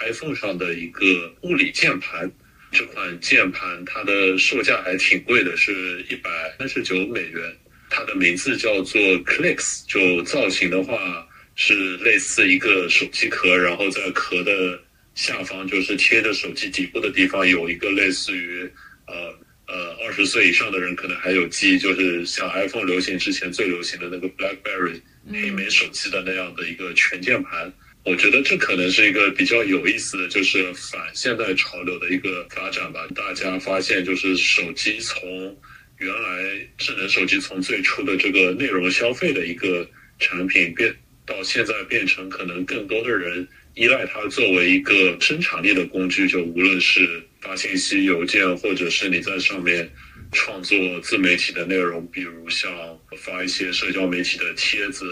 iPhone 上的一个物理键盘。这款键盘它的售价还挺贵的，是一百三十九美元。它的名字叫做 Clicks，就造型的话是类似一个手机壳，然后在壳的下方就是贴着手机底部的地方有一个类似于呃。呃，二十岁以上的人可能还有记忆，就是像 iPhone 流行之前最流行的那个 BlackBerry 黑莓手机的那样的一个全键盘。我觉得这可能是一个比较有意思的就是反现代潮流的一个发展吧。大家发现，就是手机从原来智能手机从最初的这个内容消费的一个产品，变到现在变成可能更多的人依赖它作为一个生产力的工具，就无论是。发信息、邮件，或者是你在上面创作自媒体的内容，比如像发一些社交媒体的帖子，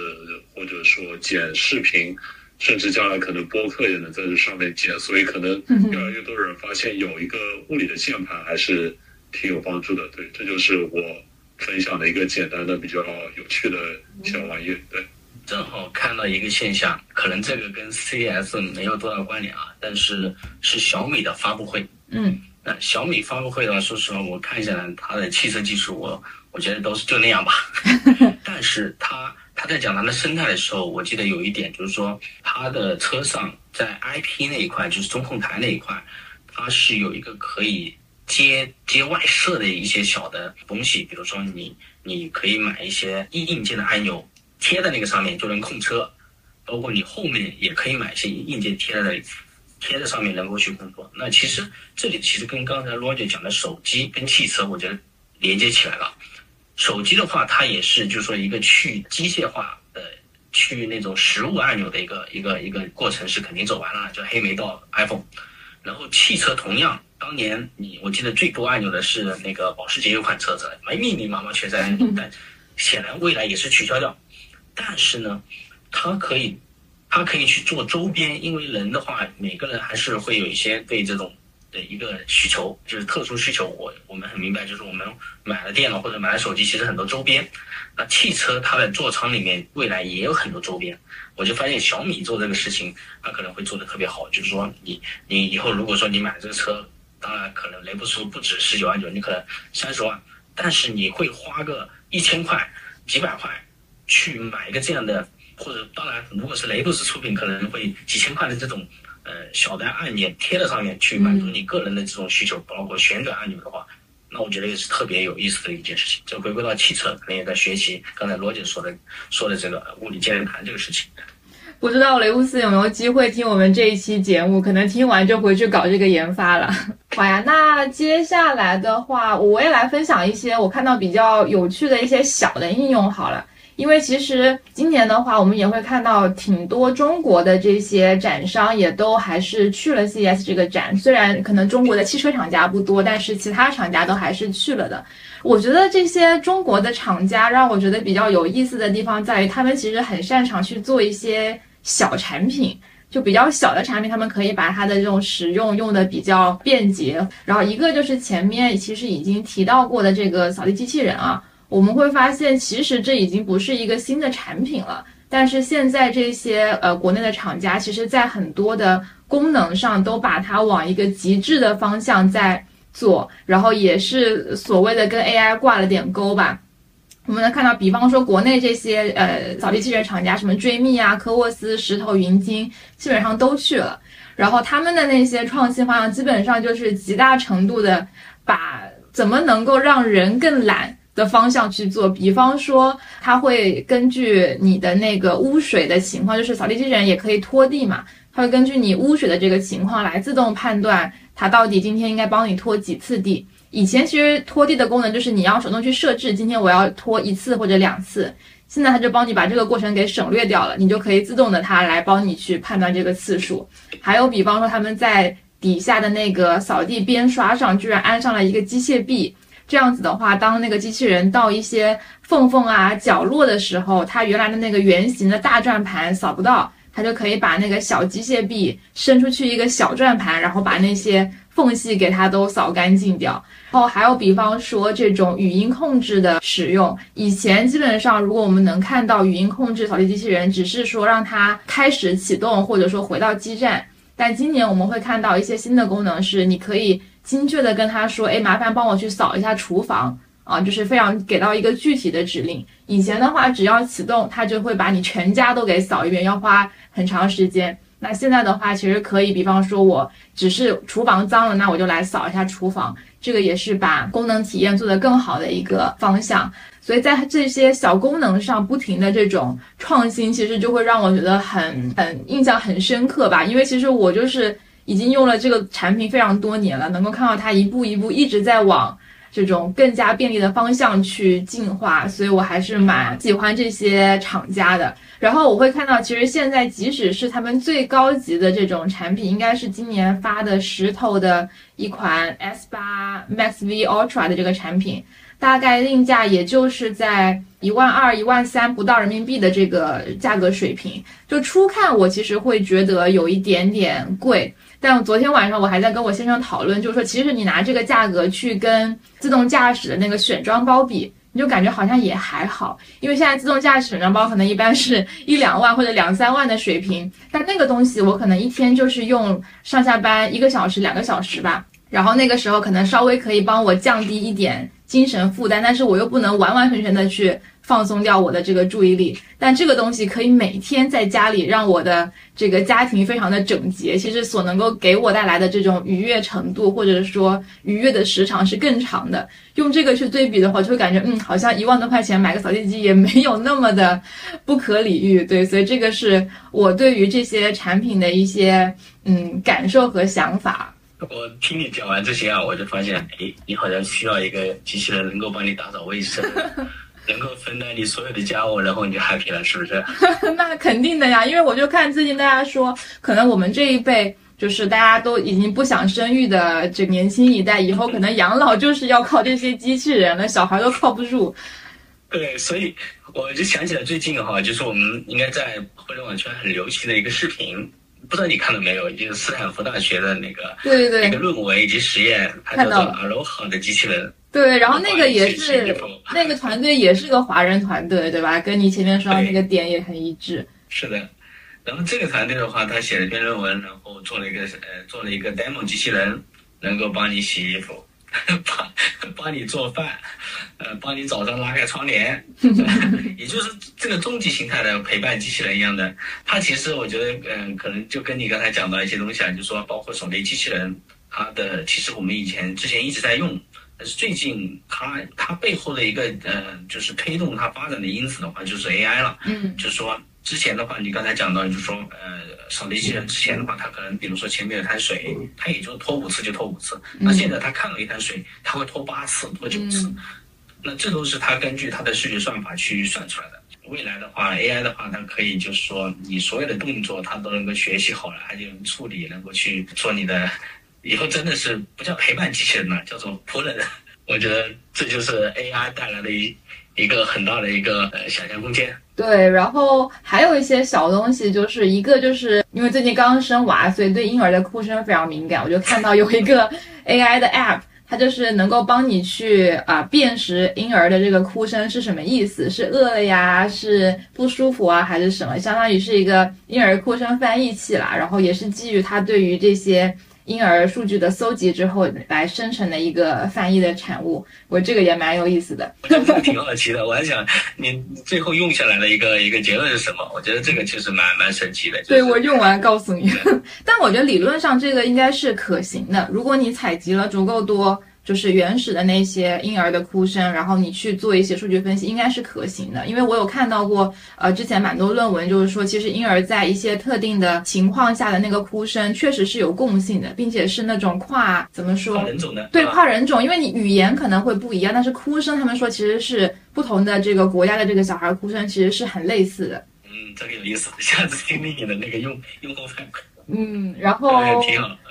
或者说剪视频，甚至将来可能播客也能在这上面剪。所以，可能越来越多人发现有一个物理的键盘还是挺有帮助的。对，这就是我分享的一个简单的、比较有趣的小玩意。对。正好看到一个现象，可能这个跟 CES 没有多大关联啊，但是是小米的发布会。嗯，那小米发布会的话，说实话，我看下来它的汽车技术，我我觉得都是就那样吧。但是它他在讲他的生态的时候，我记得有一点就是说，他的车上在 IP 那一块，就是中控台那一块，它是有一个可以接接外设的一些小的东西，比如说你你可以买一些硬硬件的按钮。贴在那个上面就能控车，包括你后面也可以买一些硬件贴在那里，贴在上面能够去工作。那其实这里其实跟刚才罗姐讲的手机跟汽车，我觉得连接起来了。手机的话，它也是就是说一个去机械化的、去那种实物按钮的一个一个一个过程是肯定走完了，就黑莓到 iPhone。然后汽车同样，当年你我记得最多按钮的是那个保时捷有款车子，密密麻麻全在按钮，但显然未来也是取消掉。但是呢，它可以，它可以去做周边，因为人的话，每个人还是会有一些对这种的一个需求，就是特殊需求。我我们很明白，就是我们买了电脑或者买了手机，其实很多周边。那汽车它的座舱里面未来也有很多周边。我就发现小米做这个事情，它可能会做的特别好。就是说，你你以后如果说你买这个车，当然可能雷布斯不止十九万九，你可能三十万，但是你会花个一千块、几百块。去买一个这样的，或者当然，如果是雷布斯出品，可能会几千块的这种，呃，小的按键贴在上面，去满足你个人的这种需求，包括旋转按钮的话，那我觉得也是特别有意思的一件事情。就回归到汽车，可能也在学习刚才罗姐说的说的这个物理键盘这个事情。不知道雷乌斯有没有机会听我们这一期节目？可能听完就回去搞这个研发了。好呀，那接下来的话，我也来分享一些我看到比较有趣的一些小的应用好了。因为其实今年的话，我们也会看到挺多中国的这些展商也都还是去了 CES 这个展。虽然可能中国的汽车厂家不多，但是其他厂家都还是去了的。我觉得这些中国的厂家让我觉得比较有意思的地方在于，他们其实很擅长去做一些小产品。就比较小的产品，他们可以把它的这种使用用的比较便捷。然后一个就是前面其实已经提到过的这个扫地机器人啊，我们会发现其实这已经不是一个新的产品了。但是现在这些呃国内的厂家，其实在很多的功能上都把它往一个极致的方向在做，然后也是所谓的跟 AI 挂了点钩吧。我们能看到，比方说国内这些呃扫地机器人厂家，什么追觅啊、科沃斯、石头、云鲸，基本上都去了。然后他们的那些创新方向，基本上就是极大程度的把怎么能够让人更懒的方向去做。比方说，它会根据你的那个污水的情况，就是扫地机器人也可以拖地嘛，它会根据你污水的这个情况来自动判断它到底今天应该帮你拖几次地。以前其实拖地的功能就是你要手动去设置，今天我要拖一次或者两次。现在它就帮你把这个过程给省略掉了，你就可以自动的它来帮你去判断这个次数。还有比方说他们在底下的那个扫地边刷上居然安上了一个机械臂，这样子的话，当那个机器人到一些缝缝啊角落的时候，它原来的那个圆形的大转盘扫不到，它就可以把那个小机械臂伸出去一个小转盘，然后把那些缝隙给它都扫干净掉。然后还有，比方说这种语音控制的使用，以前基本上如果我们能看到语音控制扫地机器人，只是说让它开始启动，或者说回到基站。但今年我们会看到一些新的功能，是你可以精确的跟他说，哎，麻烦帮我去扫一下厨房啊，就是非常给到一个具体的指令。以前的话，只要启动，它就会把你全家都给扫一遍，要花很长时间。那现在的话，其实可以，比方说我只是厨房脏了，那我就来扫一下厨房。这个也是把功能体验做得更好的一个方向，所以在这些小功能上不停的这种创新，其实就会让我觉得很很印象很深刻吧。因为其实我就是已经用了这个产品非常多年了，能够看到它一步一步一直在往。这种更加便利的方向去进化，所以我还是蛮喜欢这些厂家的。然后我会看到，其实现在即使是他们最高级的这种产品，应该是今年发的石头的一款 S 八 Max V Ultra 的这个产品，大概定价也就是在一万二、一万三不到人民币的这个价格水平。就初看我其实会觉得有一点点贵。但昨天晚上我还在跟我先生讨论，就是说，其实你拿这个价格去跟自动驾驶的那个选装包比，你就感觉好像也还好，因为现在自动驾驶选装包可能一般是一两万或者两三万的水平，但那个东西我可能一天就是用上下班一个小时、两个小时吧，然后那个时候可能稍微可以帮我降低一点精神负担，但是我又不能完完全全的去。放松掉我的这个注意力，但这个东西可以每天在家里让我的这个家庭非常的整洁。其实所能够给我带来的这种愉悦程度，或者是说愉悦的时长是更长的。用这个去对比的话，就会感觉嗯，好像一万多块钱买个扫地机也没有那么的不可理喻。对，所以这个是我对于这些产品的一些嗯感受和想法。我听你讲完这些啊，我就发现，哎，你好像需要一个机器人能够帮你打扫卫生。能够分担你所有的家务，然后你就 happy 了，是不是？那肯定的呀，因为我就看最近大家说，可能我们这一辈就是大家都已经不想生育的这年轻一代，以后可能养老就是要靠这些机器人了，小孩都靠不住。对，所以我就想起来最近哈，就是我们应该在互联网圈很流行的一个视频，不知道你看到没有？就是斯坦福大学的那个对对对那个论文以及实验，它叫做 Aloha 的机器人。对，然后那个也是那个团队也是个华人团队，对吧？跟你前面说的那个点也很一致。是的，然后这个团队的话，他写了一篇论文，然后做了一个呃做了一个 demo 机器人，能够帮你洗衣服，帮帮你做饭，呃，帮你早上拉开窗帘，也就是这个终极形态的陪伴机器人一样的。它其实我觉得，嗯，可能就跟你刚才讲到一些东西啊，就是说包括扫雷机器人，它的其实我们以前之前一直在用。但是最近，它它背后的一个呃，就是推动它发展的因子的话，就是 AI 了。嗯，就是说之前的话，你刚才讲到，就是说呃，扫地机器人之前的话，它可能比如说前面有滩水，它也就拖五次就拖五次。那现在它看到一滩水，它会拖八次、拖九次。那这都是它根据它的数学算法去算出来的。未来的话，AI 的话，它可以就是说你所有的动作它都能够学习好了，它就能处理，能够去做你的。以后真的是不叫陪伴机器人了，叫做仆人。我觉得这就是 AI 带来的一一个很大的一个呃想象空间。对，然后还有一些小东西，就是一个就是因为最近刚生娃，所以对婴儿的哭声非常敏感。我就看到有一个 AI 的 App，它就是能够帮你去啊辨识婴儿的这个哭声是什么意思，是饿了呀，是不舒服啊，还是什么？相当于是一个婴儿哭声翻译器啦。然后也是基于它对于这些。婴儿数据的搜集之后来生成的一个翻译的产物，我这个也蛮有意思的。挺好奇的，我还想你最后用下来的一个一个结论是什么？我觉得这个其实蛮蛮神奇的。对我用完告诉你，但我觉得理论上这个应该是可行的，如果你采集了足够多。就是原始的那些婴儿的哭声，然后你去做一些数据分析，应该是可行的。因为我有看到过，呃，之前蛮多论文，就是说，其实婴儿在一些特定的情况下的那个哭声，确实是有共性的，并且是那种跨怎么说？跨人种的。对，跨人种，因为你语言可能会不一样，但是哭声，他们说其实是不同的这个国家的这个小孩哭声，其实是很类似的。嗯，这个有意思，下次听听你的那个用用户反馈。嗯，然后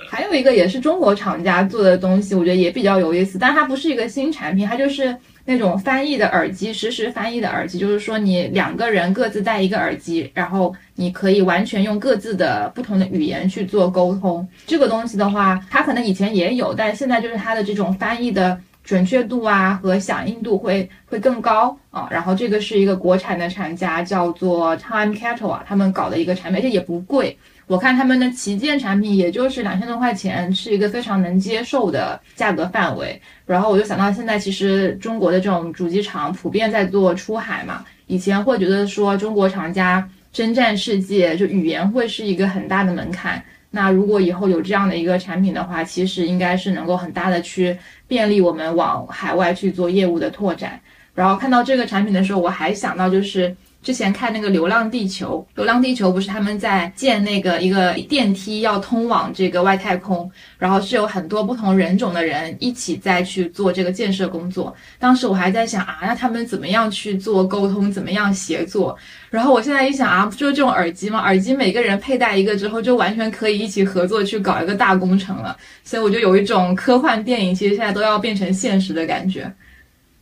还有一个也是中国厂家做的东西，我觉得也比较有意思，但它不是一个新产品，它就是那种翻译的耳机，实时翻译的耳机，就是说你两个人各自戴一个耳机，然后你可以完全用各自的不同的语言去做沟通。这个东西的话，它可能以前也有，但现在就是它的这种翻译的准确度啊和响应度会会更高啊。然后这个是一个国产的厂家，叫做 Time Kettle 啊，他们搞的一个产品，而且也不贵。我看他们的旗舰产品也就是两千多块钱，是一个非常能接受的价格范围。然后我就想到，现在其实中国的这种主机厂普遍在做出海嘛，以前会觉得说中国厂家征战世界，就语言会是一个很大的门槛。那如果以后有这样的一个产品的话，其实应该是能够很大的去便利我们往海外去做业务的拓展。然后看到这个产品的时候，我还想到就是。之前看那个《流浪地球》，《流浪地球》不是他们在建那个一个电梯要通往这个外太空，然后是有很多不同人种的人一起在去做这个建设工作。当时我还在想啊，那他们怎么样去做沟通，怎么样协作？然后我现在一想啊，不就是这种耳机吗？耳机每个人佩戴一个之后，就完全可以一起合作去搞一个大工程了。所以我就有一种科幻电影其实现在都要变成现实的感觉。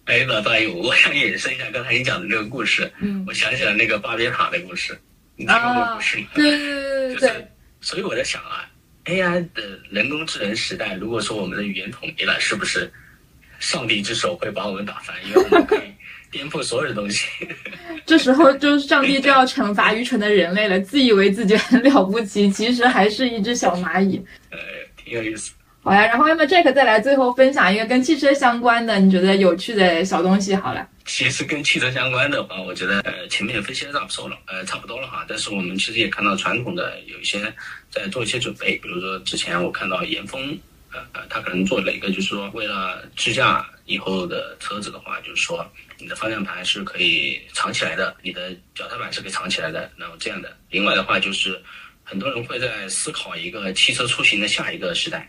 哎，老大爷，我想延伸一下刚才你讲的这个故事。嗯，我想起了那个巴别塔的故事，你听过故事吗？对对对对对。所以我在想啊，AI 的人工智能时代，如果说我们的语言统一了，是不是上帝之手会把我们打翻？因为我们可以颠覆所有的东西。这时候，就是上帝就要惩罚愚蠢的人类了，自以为自己很了不起，其实还是一只小蚂蚁。呃，挺有意思。好呀，然后要么 Jack 再来最后分享一个跟汽车相关的你觉得有趣的小东西好了。其实跟汽车相关的话，我觉得呃前面分析的差不多了，呃差不多了哈。但是我们其实也看到传统的有一些在做一些准备，比如说之前我看到严峰，呃呃他可能做了一个，就是说为了支架以后的车子的话，就是说你的方向盘是可以藏起来的，你的脚踏板是可以藏起来的，然后这样的。另外的话就是很多人会在思考一个汽车出行的下一个时代。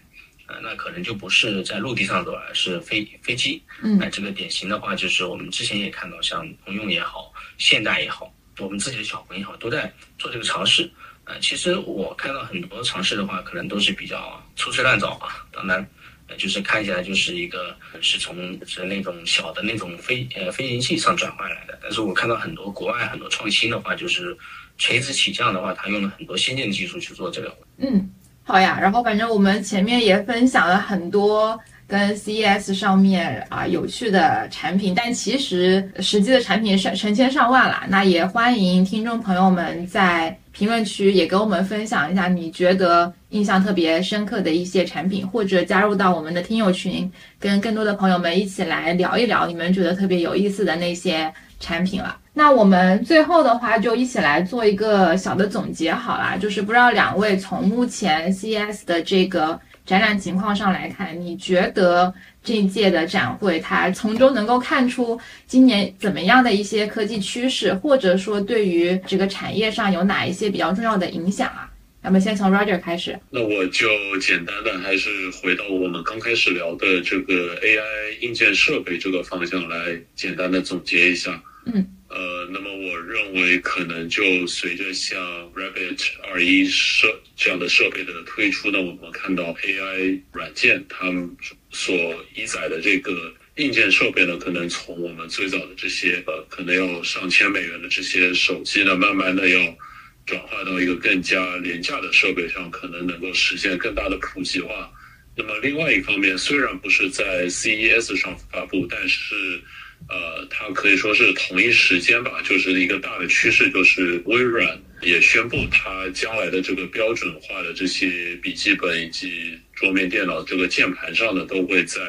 那可能就不是在陆地上走，而是飞飞机。嗯，那这个典型的话，就是我们之前也看到，像通用也好，现代也好，我们自己的小鹏也好，都在做这个尝试。呃，其实我看到很多尝试的话，可能都是比较粗制滥造啊。当然，呃，就是看起来就是一个是从是那种小的那种飞呃飞行器上转换来的。但是我看到很多国外很多创新的话，就是垂直起降的话，它用了很多先进的技术去做这个。嗯。好呀，然后反正我们前面也分享了很多跟 CES 上面啊有趣的产品，但其实实际的产品是成千上万啦。那也欢迎听众朋友们在评论区也跟我们分享一下你觉得印象特别深刻的一些产品，或者加入到我们的听友群，跟更多的朋友们一起来聊一聊你们觉得特别有意思的那些产品了。那我们最后的话就一起来做一个小的总结好啦，就是不知道两位从目前 CES 的这个展览情况上来看，你觉得这一届的展会它从中能够看出今年怎么样的一些科技趋势，或者说对于这个产业上有哪一些比较重要的影响啊？那么先从 Roger 开始。那我就简单的还是回到我们刚开始聊的这个 AI 硬件设备这个方向来简单的总结一下。嗯。呃，那么我认为可能就随着像 Rabbit 二一设这样的设备的推出呢，我们看到 AI 软件它们所依载的这个硬件设备呢，可能从我们最早的这些呃，可能要上千美元的这些手机呢，慢慢的要转化到一个更加廉价的设备上，可能能够实现更大的普及化。那么另外一方面，虽然不是在 CES 上发布，但是呃，它可以说是同一时间吧，就是一个大的趋势，就是微软也宣布它将来的这个标准化的这些笔记本以及桌面电脑这个键盘上的，都会在。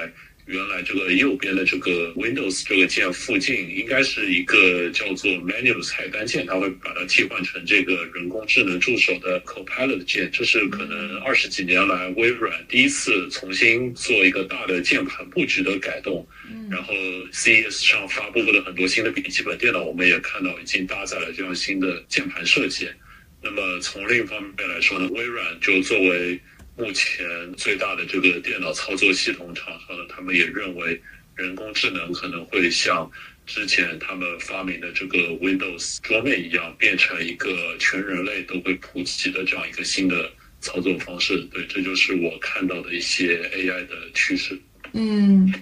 原来这个右边的这个 Windows 这个键附近应该是一个叫做 Menu 菜单键，它会把它替换成这个人工智能助手的 Copilot 键。这是可能二十几年来微软第一次重新做一个大的键盘布局的改动。然后 CES 上发布的很多新的笔记本电脑，我们也看到已经搭载了这样新的键盘设计。那么从另一方面来说呢，微软就作为目前最大的这个电脑操作系统厂商呢，他们也认为人工智能可能会像之前他们发明的这个 Windows 桌面一样，变成一个全人类都会普及的这样一个新的操作方式。对，这就是我看到的一些 AI 的趋势。嗯。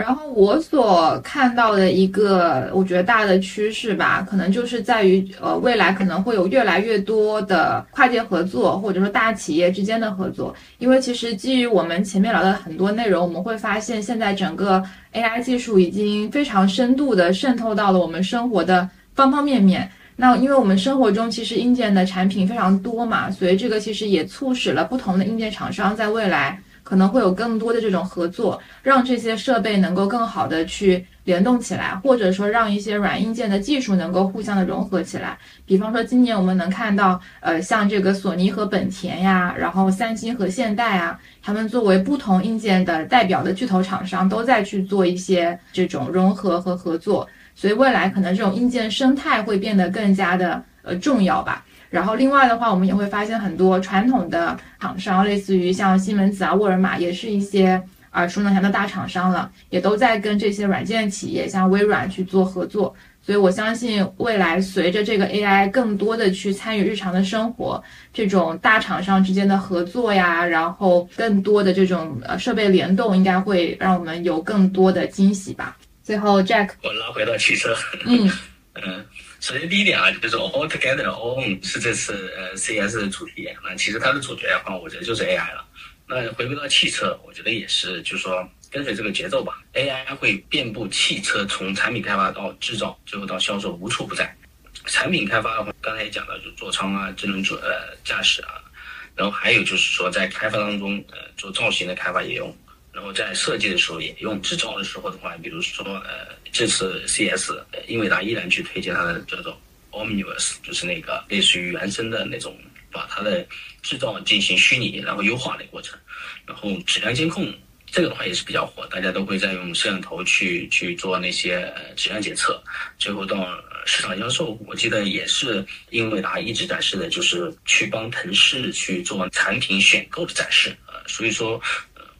然后我所看到的一个，我觉得大的趋势吧，可能就是在于，呃，未来可能会有越来越多的跨界合作，或者说大企业之间的合作。因为其实基于我们前面聊的很多内容，我们会发现现在整个 AI 技术已经非常深度的渗透到了我们生活的方方面面。那因为我们生活中其实硬件的产品非常多嘛，所以这个其实也促使了不同的硬件厂商在未来。可能会有更多的这种合作，让这些设备能够更好的去联动起来，或者说让一些软硬件的技术能够互相的融合起来。比方说，今年我们能看到，呃，像这个索尼和本田呀，然后三星和现代啊，他们作为不同硬件的代表的巨头厂商，都在去做一些这种融合和合作。所以未来可能这种硬件生态会变得更加的呃重要吧。然后另外的话，我们也会发现很多传统的厂商，类似于像西门子啊、沃尔玛，也是一些耳熟能详的大厂商了，也都在跟这些软件企业，像微软去做合作。所以我相信未来随着这个 AI 更多的去参与日常的生活，这种大厂商之间的合作呀，然后更多的这种呃设备联动，应该会让我们有更多的惊喜吧。最后，Jack，我拉回到汽车，嗯 嗯。首先，第一点啊，就是 all together all on 是这次呃 CS 的主题。那其实它的主角的话，我觉得就是 AI 了。那回归到汽车，我觉得也是，就是说跟随这个节奏吧，AI 会遍布汽车，从产品开发到制造，最后到销售，无处不在。产品开发的话，刚才也讲到，就座舱啊，智能主呃驾驶啊，然后还有就是说在开发当中，呃，做造型的开发也用。然后在设计的时候也用，制造的时候的话，比如说呃，这次 CS，英伟达依然去推荐它的叫做 Omniverse，就是那个类似于原生的那种，把它的制造进行虚拟然后优化的过程。然后质量监控这个的话也是比较火，大家都会在用摄像头去去做那些质量检测。最后到市场销售，我记得也是英伟达一直展示的就是去帮腾势去做产品选购的展示。呃，所以说。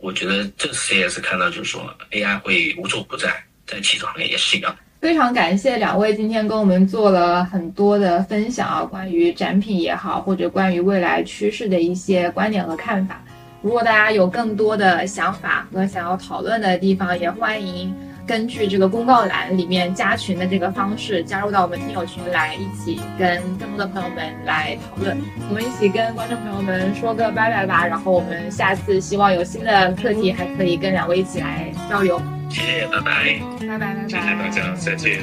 我觉得这次 C S 看到，就是说 AI 会无处不在，在汽车行业也是一样。非常感谢两位今天跟我们做了很多的分享啊，关于展品也好，或者关于未来趋势的一些观点和看法。如果大家有更多的想法和想要讨论的地方，也欢迎。根据这个公告栏里面加群的这个方式，加入到我们听友群来，一起跟更多的朋友们来讨论。我们一起跟观众朋友们说个拜拜吧，然后我们下次希望有新的课题，还可以跟两位一起来交流。谢谢，拜拜，拜拜，拜拜，谢谢大家，再见。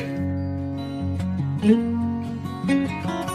嗯。